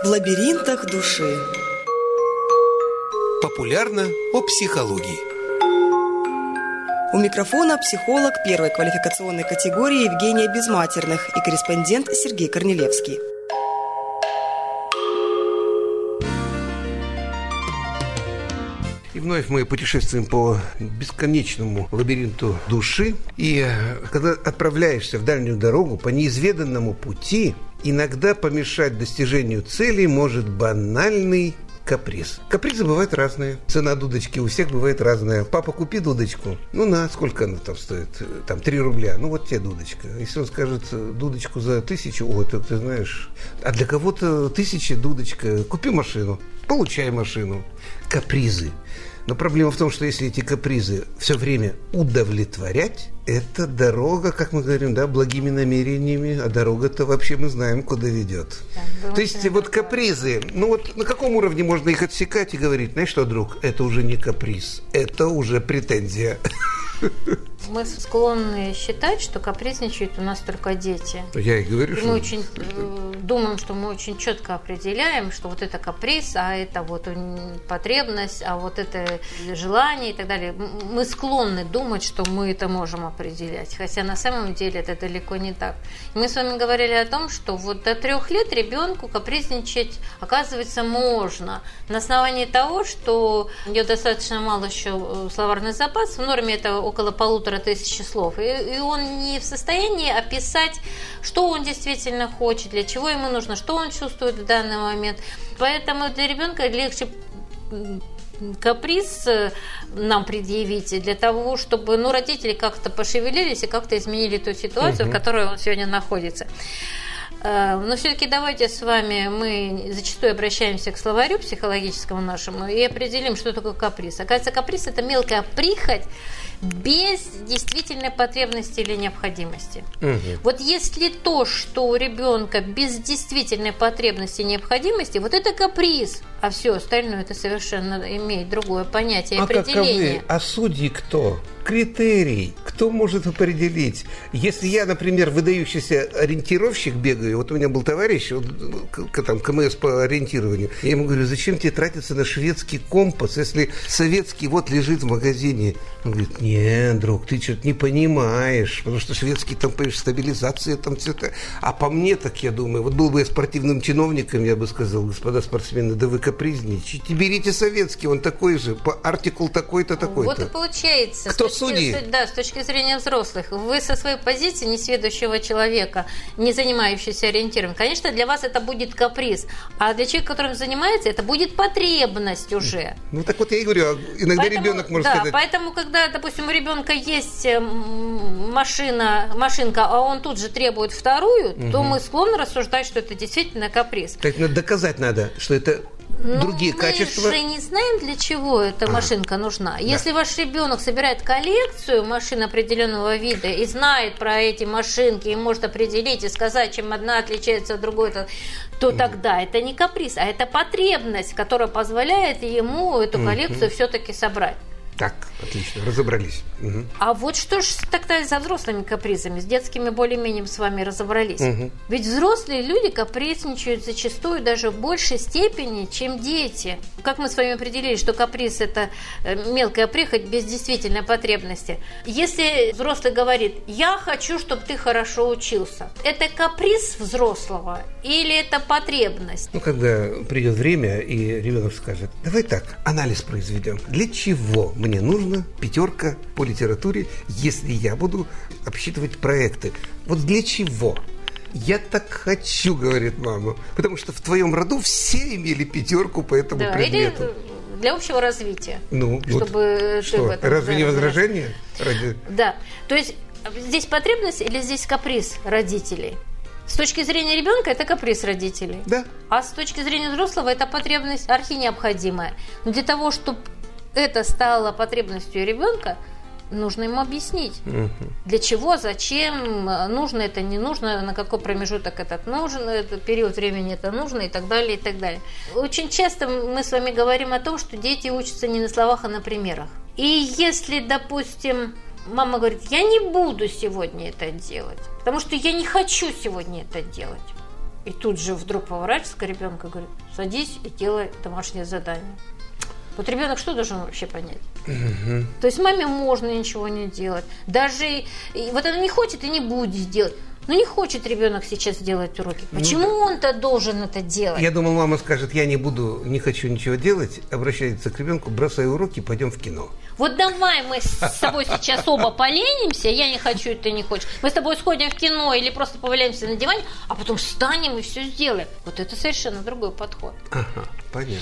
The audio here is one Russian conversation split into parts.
В лабиринтах души. Популярно о психологии. У микрофона психолог первой квалификационной категории Евгения Безматерных и корреспондент Сергей Корнелевский. И вновь мы путешествуем по бесконечному лабиринту души. И э, когда отправляешься в дальнюю дорогу по неизведанному пути, иногда помешать достижению цели может банальный каприз. Капризы бывают разные. Цена дудочки у всех бывает разная. Папа, купи дудочку. Ну, на, сколько она там стоит? Там 3 рубля. Ну, вот тебе дудочка. Если он скажет дудочку за тысячу, о, это ты знаешь. А для кого-то тысяча дудочка. Купи машину. Получай машину. Капризы. Но проблема в том, что если эти капризы все время удовлетворять, это дорога, как мы говорим, да, благими намерениями, а дорога-то вообще мы знаем, куда ведет. Да, То есть вот капризы, ну вот на каком уровне можно их отсекать и говорить, знаешь что, друг, это уже не каприз, это уже претензия. Мы склонны считать, что капризничают у нас только дети. Я и говорю, и что... Мы очень э, думаем, что мы очень четко определяем, что вот это каприз, а это вот потребность, а вот это желание и так далее. Мы склонны думать, что мы это можем определять, хотя на самом деле это далеко не так. Мы с вами говорили о том, что вот до трех лет ребенку капризничать, оказывается, можно на основании того, что у него достаточно мало еще э, словарный запас, в норме это около полутора тысячи слов, и, и он не в состоянии описать, что он действительно хочет, для чего ему нужно, что он чувствует в данный момент. Поэтому для ребенка легче каприз э, нам предъявить для того, чтобы ну, родители как-то пошевелились и как-то изменили ту ситуацию, угу. в которой он сегодня находится. Э, но все-таки давайте с вами мы зачастую обращаемся к словарю психологическому нашему и определим, что такое каприз. Оказывается, каприз – это мелкая прихоть, без действительной потребности или необходимости. Угу. Вот если то, что у ребенка без действительной потребности и необходимости, вот это каприз, а все остальное это совершенно имеет другое понятие и а определение. Каковы? А судьи кто? Критерий. Кто может определить? Если я, например, выдающийся ориентировщик бегаю, вот у меня был товарищ, вот, там, КМС по ориентированию, я ему говорю, зачем тебе тратиться на шведский компас, если советский вот лежит в магазине? Он говорит, нет, друг, ты что-то не понимаешь, потому что шведский там, понимаешь, стабилизация, там все это. А по мне, так я думаю, вот был бы я спортивным чиновником, я бы сказал, господа спортсмены, да вы капризничаете. Берите советский, он такой же, по артикул такой-то, такой-то. Вот и получается. Кто точки, судьи? да, с точки зрения взрослых. Вы со своей позиции несведущего человека, не занимающегося ориентированием, конечно, для вас это будет каприз. А для человека, которым занимается, это будет потребность уже. Ну так вот я и говорю, а иногда поэтому, ребенок может да, сказать... поэтому, когда, допустим, допустим, у ребенка есть э, машина, машинка, а он тут же требует вторую, угу. то мы склонны рассуждать, что это действительно каприз. То есть доказать надо, что это ну, другие мы качества. Мы же не знаем, для чего эта а. машинка нужна. Да. Если ваш ребенок собирает коллекцию машин определенного вида и знает про эти машинки и может определить и сказать, чем одна отличается от другой, то, то тогда это не каприз, а это потребность, которая позволяет ему эту коллекцию все-таки собрать. Так, отлично, разобрались. Угу. А вот что ж тогда за взрослыми капризами? С детскими более-менее с вами разобрались. Угу. Ведь взрослые люди капризничают зачастую даже в большей степени, чем дети. Как мы с вами определили, что каприз – это э, мелкая прихоть без действительной потребности. Если взрослый говорит «я хочу, чтобы ты хорошо учился», это каприз взрослого или это потребность? Ну, когда придет время, и ребенок скажет «давай так, анализ произведем. Для чего мы мне нужно пятерка по литературе, если я буду обсчитывать проекты. Вот для чего? Я так хочу, говорит мама, потому что в твоем роду все имели пятерку по этому да, предмету. Или для общего развития. Ну, чтобы вот что? Этом, Разве да, не возражение? Ради... Да. То есть здесь потребность или здесь каприз родителей? С точки зрения ребенка это каприз родителей. Да. А с точки зрения взрослого это потребность архинеобходимая. Но для того, чтобы это стало потребностью ребенка, нужно ему объяснить, угу. для чего, зачем, нужно это, не нужно, на какой промежуток этот нужен, этот период времени это нужно и так далее, и так далее. Очень часто мы с вами говорим о том, что дети учатся не на словах, а на примерах. И если, допустим, мама говорит, я не буду сегодня это делать, потому что я не хочу сегодня это делать. И тут же вдруг поворачивается к ребенку и говорит, садись и делай домашнее задание. Вот ребенок что должен вообще понять? Угу. То есть маме можно ничего не делать. Даже и, вот она не хочет и не будет делать. Ну не хочет ребенок сейчас делать уроки. Ну Почему ну, он-то должен это делать? Я думал, мама скажет, я не буду, не хочу ничего делать, обращается к ребенку, бросай уроки, пойдем в кино. Вот давай мы с тобой сейчас оба поленимся, я не хочу, ты не хочешь. Мы с тобой сходим в кино или просто поваляемся на диване, а потом встанем и все сделаем. Вот это совершенно другой подход. Ага, понятно.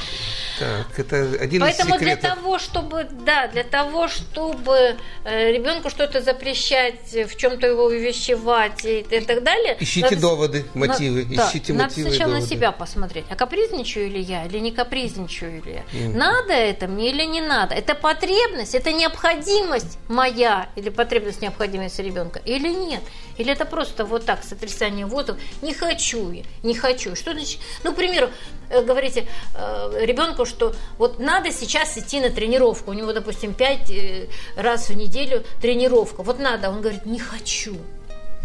Так, это один Поэтому из секретов. для того, чтобы, да, для того, чтобы э, ребенку что-то запрещать, в чем-то его увещевать и, и так далее. Ищите надо, доводы, мотивы, на, ищите да, мотивы. Надо сначала доводы. на себя посмотреть. А капризничаю ли я, или не капризничаю ли я? Mm. Надо это мне или не надо? Это потребность потребность, это необходимость моя или потребность, необходимость ребенка или нет? Или это просто вот так, сотрясание воздуха, не хочу я, не хочу. Что значит? Ну, к примеру, э, говорите э, ребенку, что вот надо сейчас идти на тренировку, у него, допустим, пять э, раз в неделю тренировка, вот надо, он говорит, не хочу.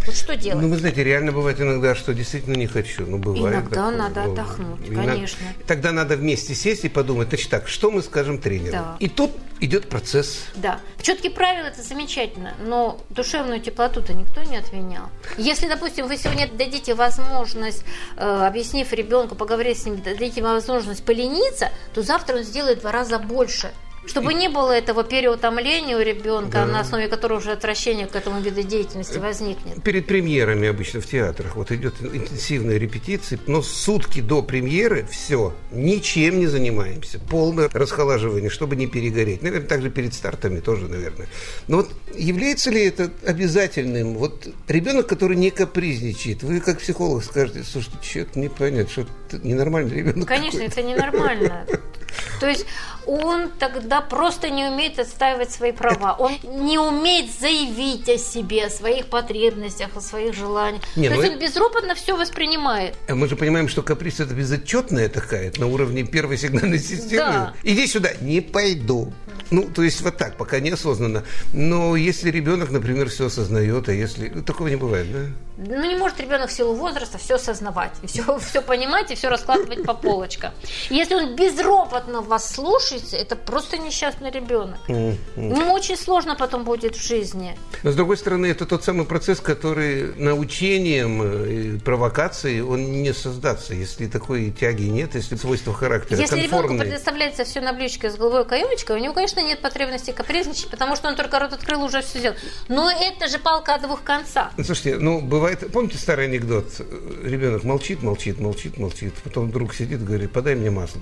Вот что делать? Ну, вы знаете, реально бывает иногда, что действительно не хочу. Ну, бывает. Иногда такое, надо ну, отдохнуть, конечно. Тогда надо вместе сесть и подумать, значит так, что мы скажем тренеру? Да. И тут идет процесс. Да. Четкие правила – это замечательно, но душевную теплоту-то никто не отменял. Если, допустим, вы сегодня дадите возможность, э, объяснив ребенку, поговорить с ним, дадите возможность полениться, то завтра он сделает в два раза больше – чтобы не было этого переутомления у ребенка, да. на основе которого уже отвращение к этому виду деятельности возникнет. Перед премьерами обычно в театрах вот идет интенсивная репетиция, но сутки до премьеры все, ничем не занимаемся, полное расхолаживание, чтобы не перегореть. Наверное, также перед стартами тоже, наверное. Но вот является ли это обязательным? Вот ребенок, который не капризничает, вы как психолог скажете, слушай, что-то непонятно, что ненормальный ребенок. Конечно, это ненормально. То есть он тогда просто не умеет отстаивать свои права. Он не умеет заявить о себе, о своих потребностях, о своих желаниях. Не, То ну есть он безропотно все воспринимает. А мы же понимаем, что каприз это безотчетная такая, на уровне первой сигнальной системы. Да. Иди сюда, не пойду. Ну, то есть вот так, пока неосознанно. Но если ребенок, например, все осознает, а если... Ну, такого не бывает, да? Ну, не может ребенок в силу возраста все осознавать, все, все понимать и все раскладывать по полочкам. Если он безропотно вас слушается, это просто несчастный ребенок. Ему очень сложно потом будет в жизни. Но, с другой стороны, это тот самый процесс, который научением и провокацией он не создаться, если такой тяги нет, если свойства характера Если ребенку предоставляется все на блюдечке с головой каемочкой, у него, конечно, нет потребности капризничать, потому что он только рот открыл, уже все сделал. Но это же палка о двух концах. Ну, слушайте, ну, бывает... Помните старый анекдот? Ребенок молчит, молчит, молчит, молчит. Потом вдруг сидит говорит, подай мне масло.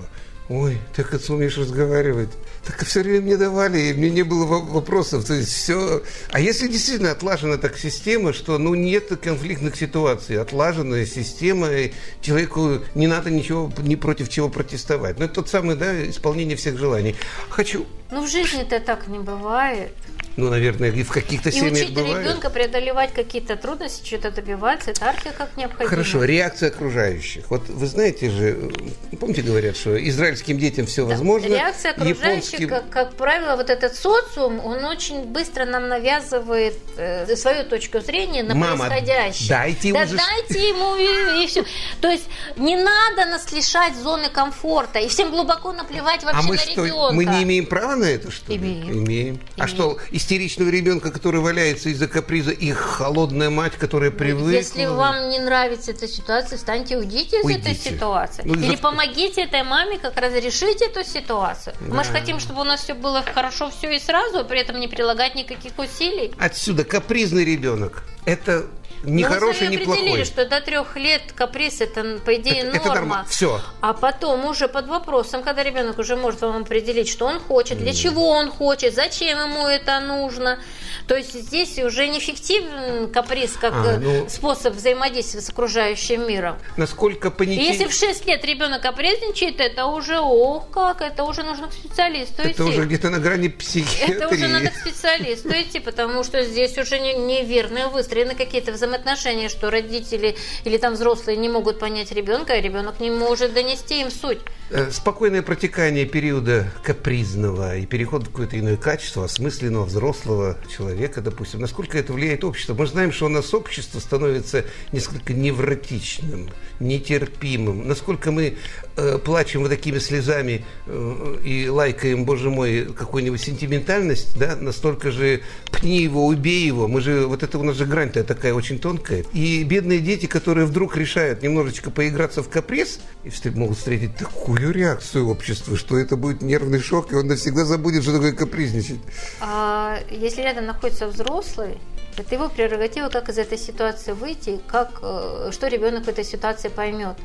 Ой, ты как умеешь разговаривать. Так все время мне давали, и мне не было вопросов. То есть все... А если действительно отлажена так система, что ну, нет конфликтных ситуаций, отлаженная система, и человеку не надо ничего, ни против чего протестовать. Ну, это тот самый, да, исполнение всех желаний. Хочу... Ну, в жизни-то так не бывает. Ну, наверное, и в каких-то семьях И учить бывает. ребенка преодолевать какие-то трудности, что-то добиваться, это архия как необходимо. Хорошо, реакция окружающих. Вот вы знаете же, помните, говорят, что израильским детям все да. возможно. Реакция окружающих, японским... как, как правило, вот этот социум, он очень быстро нам навязывает э, свою точку зрения на Мама, происходящее. дайте да, ему... дайте ему и, и все. То есть не надо нас лишать зоны комфорта, и всем глубоко наплевать вообще а мы на что, ребенка. Мы не имеем права на это, что ли? Имеем. Имеем. Имеем. А что, истеричного ребенка, который валяется из-за каприза, и холодная мать, которая привыкла. Если вам не нравится эта ситуация, встаньте, уйдите из уйдите. этой ситуации. Ну, Или за... помогите этой маме как разрешить эту ситуацию. Да. Мы же хотим, чтобы у нас все было хорошо, все и сразу, а при этом не прилагать никаких усилий. Отсюда капризный ребенок. Это не Но хороший, не плохой. определили, что до трех лет каприз это, по идее, это, норма. Это норма. Все. А потом уже под вопросом, когда ребенок уже может вам определить, что он хочет, для чего он хочет, зачем ему это нужно. То есть здесь уже не фиктивен каприз как а, ну, способ взаимодействия с окружающим миром. Насколько понятие... Если в 6 лет ребенок капризничает, это уже, ох, как, это уже нужно к специалисту это идти. Это уже где-то на грани психиатрии. Это уже надо к специалисту идти, потому что здесь уже неверные выстроены какие-то взаимодействия взаимоотношения, что родители или там взрослые не могут понять ребенка, а ребенок не может донести им суть. Э, спокойное протекание периода капризного и переход в какое-то иное качество осмысленного взрослого человека, допустим, насколько это влияет общество. Мы знаем, что у нас общество становится несколько невротичным, нетерпимым. Насколько мы э, плачем вот такими слезами э, и лайкаем, боже мой, какую-нибудь сентиментальность, да, настолько же пни его, убей его. Мы же, вот это у нас же грань-то такая очень тонкая. И бедные дети, которые вдруг решают немножечко поиграться в каприз, и могут встретить такую такую реакцию общества, что это будет нервный шок, и он навсегда забудет, что такое капризничать. А если рядом находится взрослый, это его прерогатива, как из этой ситуации выйти, как, э, что ребенок в этой ситуации поймет.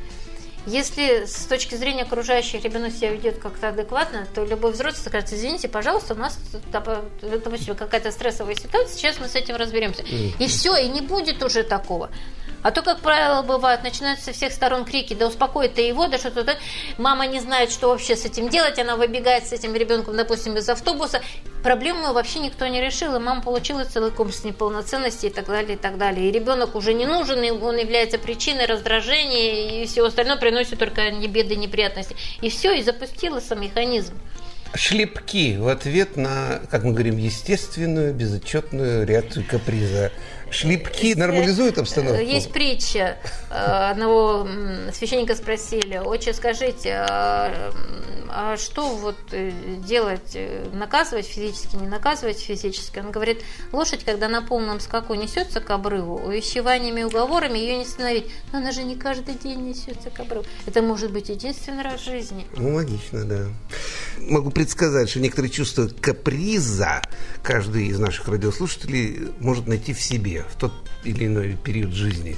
Если с точки зрения окружающих ребенок себя ведет как-то адекватно, то любой взрослый скажет, извините, пожалуйста, у нас, допустим, какая-то стрессовая ситуация, сейчас мы с этим разберемся. И все, и не будет уже такого. А то, как правило, бывает, начинаются со всех сторон крики, да успокой ты его, да что-то, мама не знает, что вообще с этим делать, она выбегает с этим ребенком, допустим, из автобуса, проблему вообще никто не решил, и мама получила целый комплекс неполноценности и так далее, и так далее. И ребенок уже не нужен, и он является причиной раздражения, и всего остального приносит только не беды, неприятности. И все, и запустился механизм шлепки в ответ на, как мы говорим, естественную, безотчетную реакцию каприза. Шлепки нормализуют обстановку? Есть притча. Э, одного священника спросили, отче, скажите, а, а что вот э, делать, э, наказывать физически, не наказывать физически? Он говорит, лошадь, когда на полном скаку несется к обрыву, увещеваниями и уговорами ее не остановить. Но она же не каждый день несется к обрыву. Это может быть единственный раз в жизни. Ну, логично, да. Могу предсказать, что некоторые чувства каприза каждый из наших радиослушателей может найти в себе в тот или иной период жизни.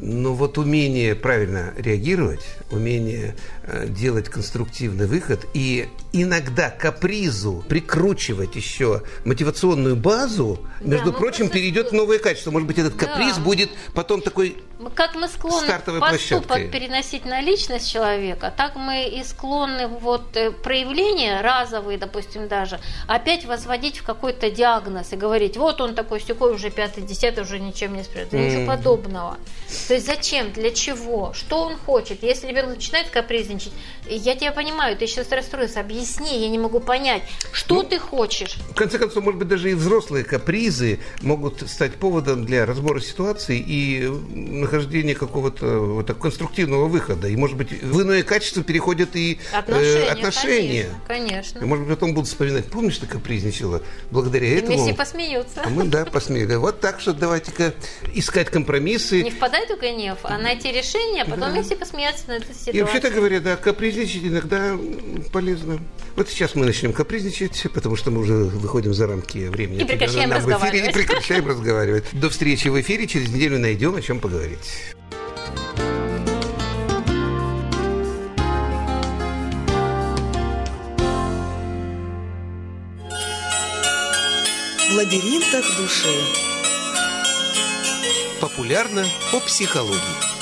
Но вот умение правильно реагировать, умение э, делать конструктивный выход и иногда капризу прикручивать еще мотивационную базу, между да, прочим, перейдет в новое качество. Может быть, этот каприз да. будет потом такой Как мы склонны поступок площадкой. переносить на личность человека, так мы и склонны вот э, проявления разовые, допустим, даже, опять возводить в какой-то диагноз и говорить, вот он такой, сякой уже пятый, десятый, уже ничем не справится. Mm. Ничего подобного. То есть зачем, для чего, что он хочет? Если ребенок начинает капризничать, я тебя понимаю, ты сейчас расстроился, объясни, я не могу понять, что ну, ты хочешь. В конце концов, может быть, даже и взрослые капризы могут стать поводом для разбора ситуации и нахождения какого-то вот, так, конструктивного выхода. И, может быть, в иное качество переходят и отношения. Э, отношения. Конечно, конечно. И, может быть, потом будут вспоминать, помнишь, ты капризничала? Благодаря и этому... Все посмеются. А мы, да, посмеяли. Вот так что давайте-ка искать компромиссы. Не впадать в гнев, а найти решение, а потом да. все посмеяться на эту ситуацию. И вообще-то говоря, да, капризничать иногда полезно. Вот сейчас мы начнем капризничать, потому что мы уже выходим за рамки времени. И прекращаем разговаривать. И прекращаем разговаривать. До встречи в эфире. Через неделю найдем о чем поговорить. В лабиринтах души. Популярно о психологии.